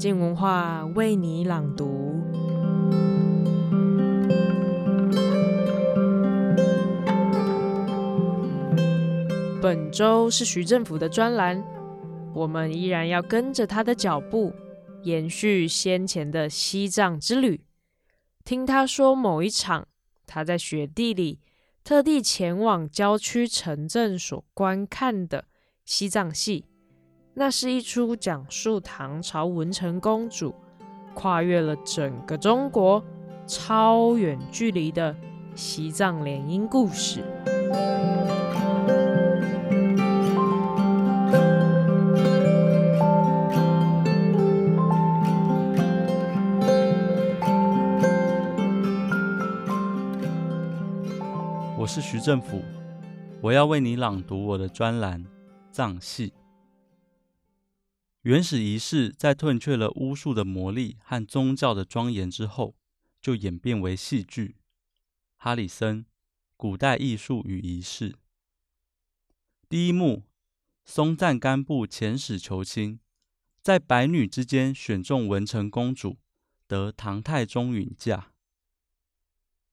静文化为你朗读。本周是徐政府的专栏，我们依然要跟着他的脚步，延续先前的西藏之旅，听他说某一场他在雪地里特地前往郊区城镇所观看的西藏戏。那是一出讲述唐朝文成公主跨越了整个中国超远距离的西藏联姻故事。我是徐政府，我要为你朗读我的专栏《藏戏》。原始仪式在褪却了巫术的魔力和宗教的庄严之后，就演变为戏剧。哈里森，古代艺术与仪式。第一幕：松赞干布遣使求亲，在百女之间选中文成公主，得唐太宗允嫁。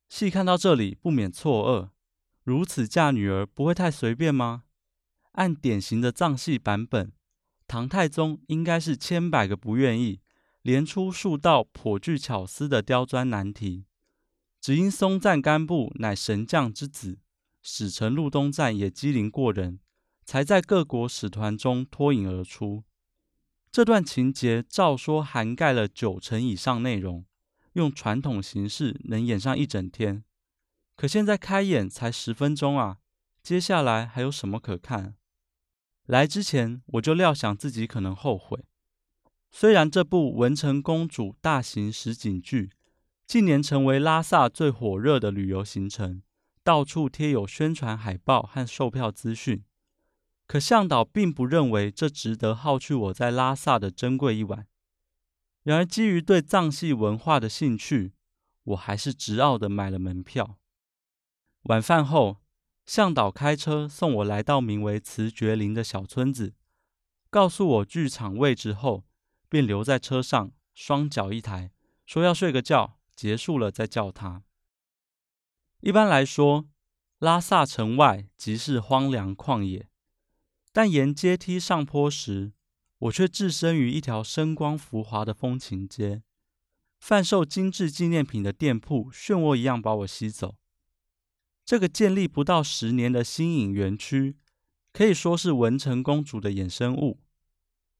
戏看到这里，不免错愕：如此嫁女儿，不会太随便吗？按典型的藏戏版本。唐太宗应该是千百个不愿意，连出数道颇具巧思的刁钻难题，只因松赞干布乃神将之子，使臣禄东赞也机灵过人，才在各国使团中脱颖而出。这段情节照说涵盖了九成以上内容，用传统形式能演上一整天。可现在开演才十分钟啊，接下来还有什么可看？来之前我就料想自己可能后悔。虽然这部文成公主大型实景剧近年成为拉萨最火热的旅游行程，到处贴有宣传海报和售票资讯，可向导并不认为这值得耗去我在拉萨的珍贵一晚。然而，基于对藏戏文化的兴趣，我还是执拗地买了门票。晚饭后，向导开车送我来到名为慈觉林的小村子，告诉我剧场位置后，便留在车上，双脚一抬，说要睡个觉，结束了再叫他。一般来说，拉萨城外即是荒凉旷野，但沿阶梯上坡时，我却置身于一条声光浮华的风情街，贩售精致纪念品的店铺漩涡一样把我吸走。这个建立不到十年的新颖园区，可以说是文成公主的衍生物。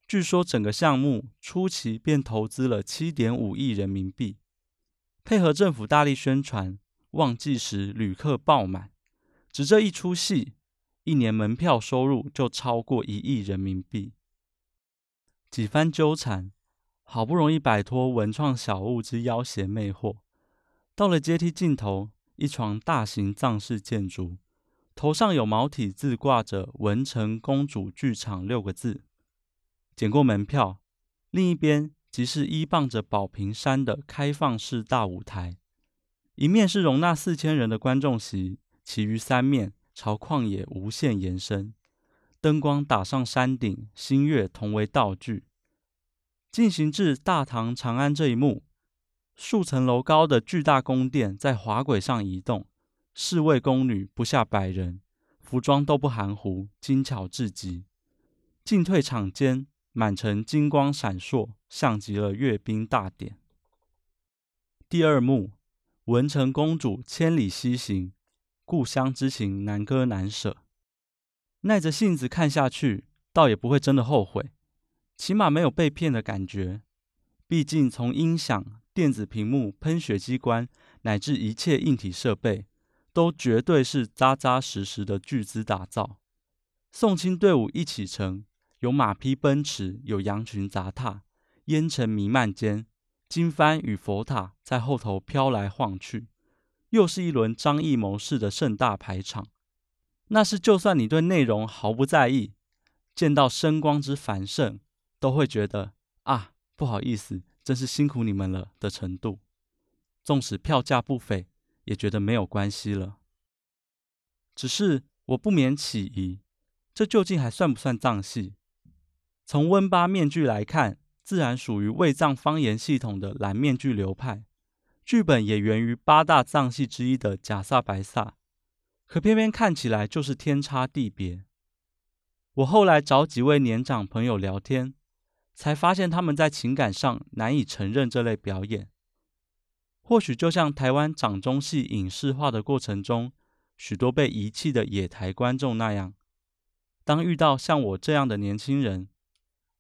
据说整个项目初期便投资了七点五亿人民币，配合政府大力宣传，旺季时旅客爆满。只这一出戏，一年门票收入就超过一亿人民币。几番纠缠，好不容易摆脱文创小物之要挟魅惑，到了阶梯尽头。一幢大型藏式建筑，头上有毛体字挂着“文成公主剧场”六个字。检过门票，另一边即是依傍着宝瓶山的开放式大舞台，一面是容纳四千人的观众席，其余三面朝旷野无限延伸。灯光打上山顶，星月同为道具。进行至大唐长安这一幕。数层楼高的巨大宫殿在滑轨上移动，侍卫宫女不下百人，服装都不含糊，精巧至极。进退场间，满城金光闪烁，像极了阅兵大典。第二幕，文成公主千里西行，故乡之情难割难舍。耐着性子看下去，倒也不会真的后悔，起码没有被骗的感觉。毕竟从音响。电子屏幕、喷雪机关，乃至一切硬体设备，都绝对是扎扎实实的巨资打造。送亲队伍一启程，有马匹奔驰，有羊群杂踏，烟尘弥漫间，经幡与佛塔在后头飘来晃去，又是一轮张艺谋式的盛大排场。那是就算你对内容毫不在意，见到声光之繁盛，都会觉得啊，不好意思。真是辛苦你们了的程度，纵使票价不菲，也觉得没有关系了。只是我不免起疑，这究竟还算不算藏戏？从温巴面具来看，自然属于卫藏方言系统的蓝面具流派，剧本也源于八大藏戏之一的贾萨白萨，可偏偏看起来就是天差地别。我后来找几位年长朋友聊天，才发现他们在情感上难以承认这类表演。或许就像台湾掌中戏影视化的过程中，许多被遗弃的野台观众那样，当遇到像我这样的年轻人，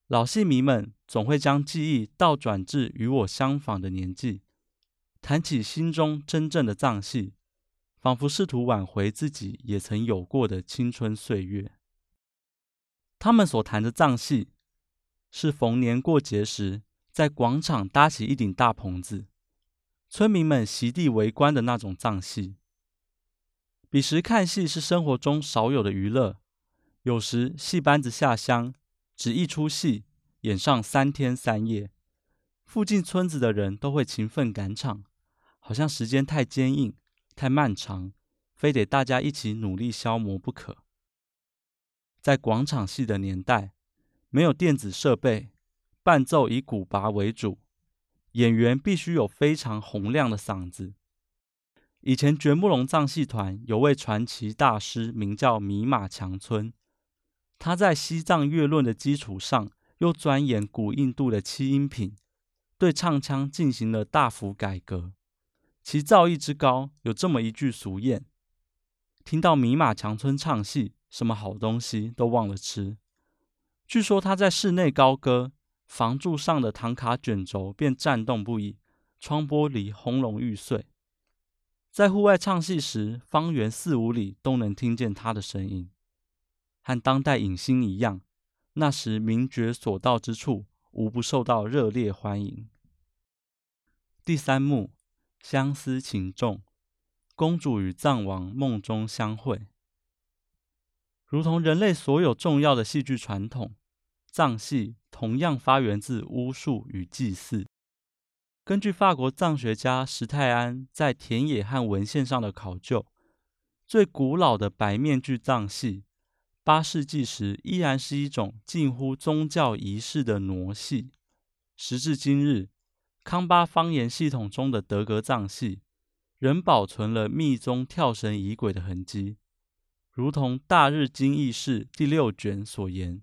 老戏迷们总会将记忆倒转至与我相仿的年纪，谈起心中真正的藏戏，仿佛试图挽回自己也曾有过的青春岁月。他们所谈的藏戏，是逢年过节时在广场搭起一顶大棚子，村民们席地围观的那种藏戏。彼时看戏是生活中少有的娱乐，有时戏班子下乡。只一出戏演上三天三夜，附近村子的人都会勤奋赶场，好像时间太坚硬、太漫长，非得大家一起努力消磨不可。在广场戏的年代，没有电子设备，伴奏以鼓鈸为主，演员必须有非常洪亮的嗓子。以前觉木龙藏戏团有位传奇大师，名叫米马强村。他在西藏乐论的基础上，又钻研古印度的七音品，对唱腔进行了大幅改革。其造诣之高，有这么一句俗谚：听到米马强村唱戏，什么好东西都忘了吃。据说他在室内高歌，房柱上的唐卡卷轴便颤动不已，窗玻璃轰隆欲碎。在户外唱戏时，方圆四五里都能听见他的声音。和当代影星一样，那时名角所到之处，无不受到热烈欢迎。第三幕，相思情重，公主与藏王梦中相会。如同人类所有重要的戏剧传统，藏戏同样发源自巫术与祭祀。根据法国藏学家石泰安在田野和文献上的考究，最古老的白面具藏戏。八世纪时，依然是一种近乎宗教仪式的傩戏。时至今日，康巴方言系统中的德格藏戏仍保存了密宗跳绳仪轨的痕迹，如同《大日经义释》第六卷所言：“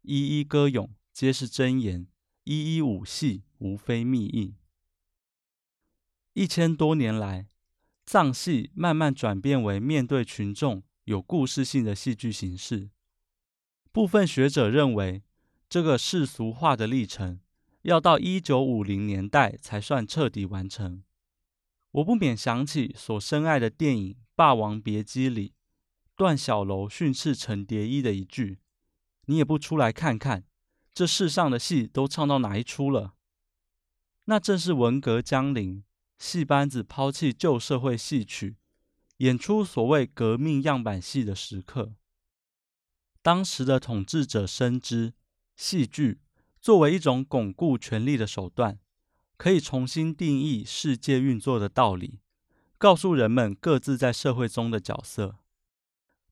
一一歌咏，皆是真言；一一舞戏，无非密意。”一千多年来，藏戏慢慢转变为面对群众。有故事性的戏剧形式，部分学者认为，这个世俗化的历程要到一九五零年代才算彻底完成。我不免想起所深爱的电影《霸王别姬》里，段小楼训斥程蝶衣的一句：“你也不出来看看，这世上的戏都唱到哪一出了？”那正是文革将临，戏班子抛弃旧社会戏曲。演出所谓革命样板戏的时刻，当时的统治者深知戏剧作为一种巩固权力的手段，可以重新定义世界运作的道理，告诉人们各自在社会中的角色。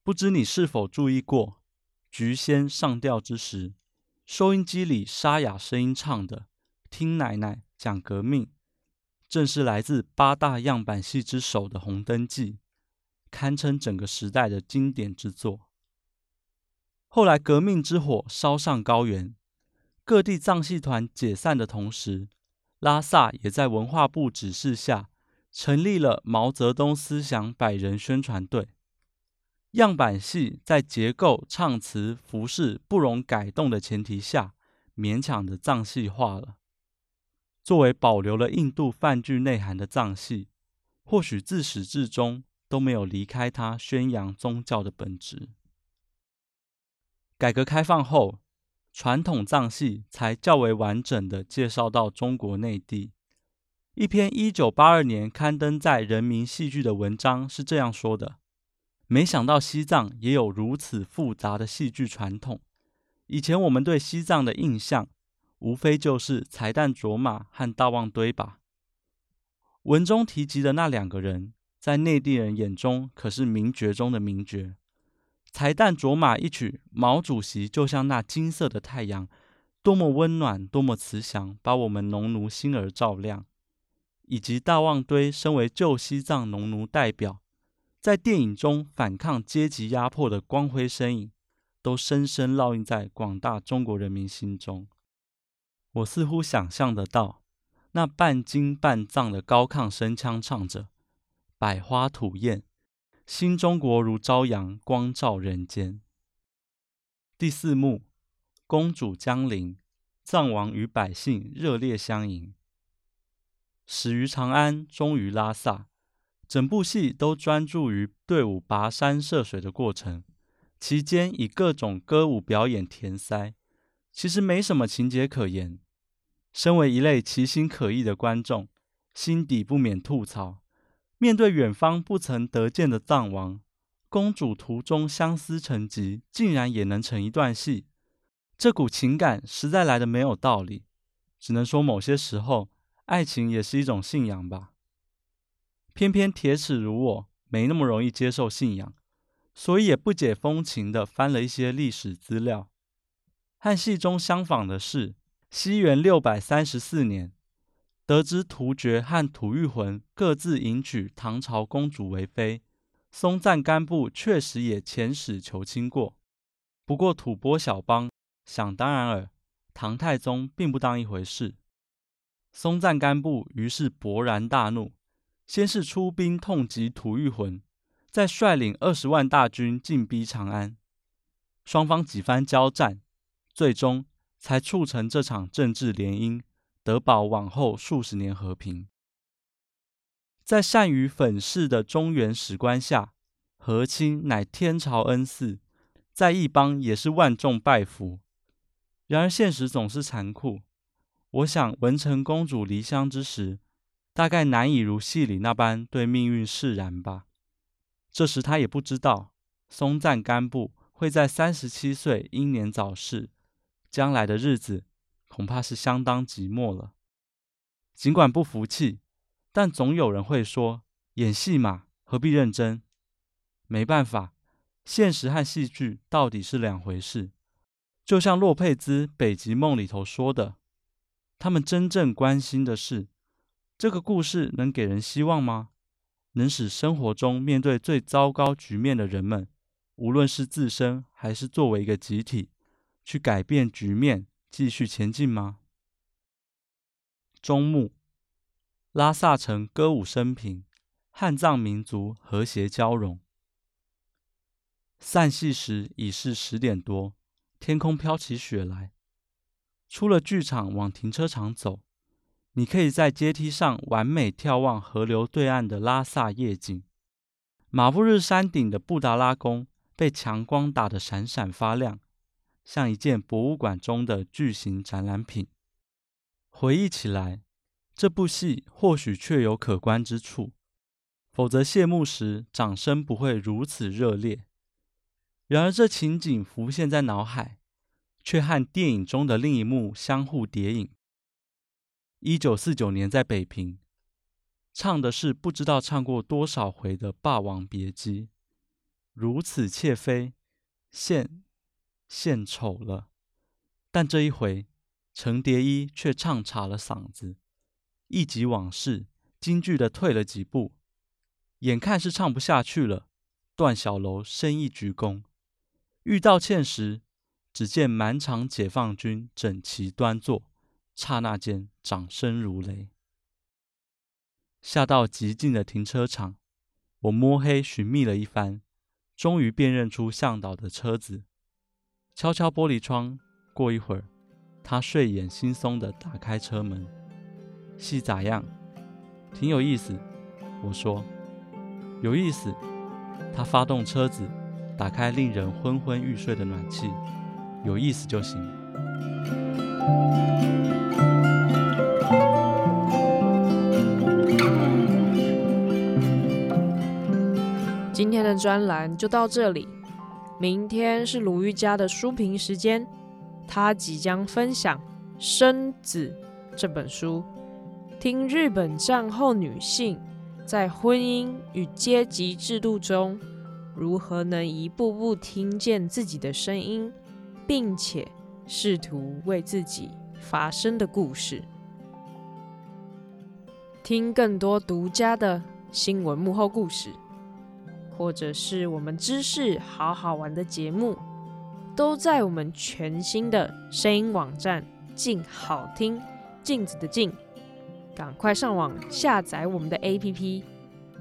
不知你是否注意过，菊仙上吊之时，收音机里沙哑声音唱的“听奶奶讲革命”，正是来自八大样板戏之首的《红灯记》。堪称整个时代的经典之作。后来革命之火烧上高原，各地藏戏团解散的同时，拉萨也在文化部指示下成立了毛泽东思想百人宣传队。样板戏在结构、唱词、服饰不容改动的前提下，勉强的藏戏化了。作为保留了印度梵剧内涵的藏戏，或许自始至终。都没有离开他宣扬宗教的本质。改革开放后，传统藏戏才较为完整地介绍到中国内地。一篇一九八二年刊登在《人民戏剧》的文章是这样说的：“没想到西藏也有如此复杂的戏剧传统。以前我们对西藏的印象，无非就是财旦卓玛和大旺堆吧。”文中提及的那两个人。在内地人眼中，可是名角中的名角。财旦卓玛一曲《毛主席就像那金色的太阳》，多么温暖，多么慈祥，把我们农奴心儿照亮。以及大旺堆身为旧西藏农奴代表，在电影中反抗阶级压迫的光辉身影，都深深烙印在广大中国人民心中。我似乎想象得到，那半京半藏的高亢声腔唱着“百花吐艳，新中国如朝阳，光照人间”。第四幕，公主降临，藏王与百姓热烈相迎。始于长安，终于拉萨，整部戏都专注于队伍跋山涉水的过程，期间以各种歌舞表演填塞，其实没什么情节可言。身为一类奇心可议的观众，心底不免吐槽：面对远方不曾得见的藏王，公主途中相思成疾，竟然也能成一段戏，这股情感实在来的没有道理。只能说某些时候。爱情也是一种信仰吧。偏偏铁齿如我，没那么容易接受信仰，所以也不解风情地翻了一些历史资料。和戏中相仿的是，西元六百三十四年，得知突厥和吐谷浑各自迎娶唐朝公主为妃，松赞干布确实也遣使求亲过。不过吐蕃小邦想当然尔，唐太宗并不当一回事。松赞干布于是勃然大怒，先是出兵痛击吐谷浑，再率领二十万大军进逼长安。双方几番交战，最终才促成这场政治联姻，得保往后数十年和平。在善于粉饰的中原史观下，和亲乃天朝恩赐，在异邦也是万众拜服。然而现实总是残酷。我想，文成公主离乡之时，大概难以如戏里那般对命运释然吧。这时，他也不知道松赞干布会在三十七岁英年早逝，将来的日子恐怕是相当寂寞了。尽管不服气，但总有人会说：演戏嘛，何必认真？没办法，现实和戏剧到底是两回事。就像洛佩兹《北极梦》里头说的。他们真正关心的是，这个故事能给人希望吗？能使生活中面对最糟糕局面的人们，无论是自身还是作为一个集体，去改变局面，继续前进吗？终幕，拉萨城歌舞升平，汉藏民族和谐交融。散戏时已是十点多，天空飘起雪来。出了剧场，往停车场走，你可以在阶梯上完美眺望河流对岸的拉萨夜景。马布日山顶的布达拉宫被强光打得闪闪发亮，像一件博物馆中的巨型展览品。回忆起来，这部戏或许确有可观之处，否则谢幕时掌声不会如此热烈。然而，这情景浮现在脑海。却和电影中的另一幕相互叠影。一九四九年在北平，唱的是不知道唱过多少回的《霸王别姬》，如此妾妃，献献丑了。但这一回，程蝶衣却唱岔了嗓子，忆及往事，惊惧地退了几步。眼看是唱不下去了，段小楼深一鞠躬，欲道歉时。只见满场解放军整齐端坐，刹那间掌声如雷。下到极近的停车场，我摸黑寻觅了一番，终于辨认出向导的车子。敲敲玻璃窗，过一会儿，他睡眼惺忪地打开车门。戏咋样？挺有意思。我说，有意思。他发动车子，打开令人昏昏欲睡的暖气。有意思就行。今天的专栏就到这里，明天是鲁豫家的书评时间，他即将分享《生子》这本书，听日本战后女性在婚姻与阶级制度中如何能一步步听见自己的声音。并且试图为自己发声的故事。听更多独家的新闻幕后故事，或者是我们知识好好玩的节目，都在我们全新的声音网站“镜好听”，镜子的镜，赶快上网下载我们的 APP，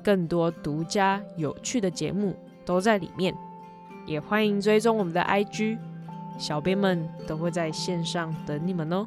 更多独家有趣的节目都在里面。也欢迎追踪我们的 IG，小编们都会在线上等你们哦。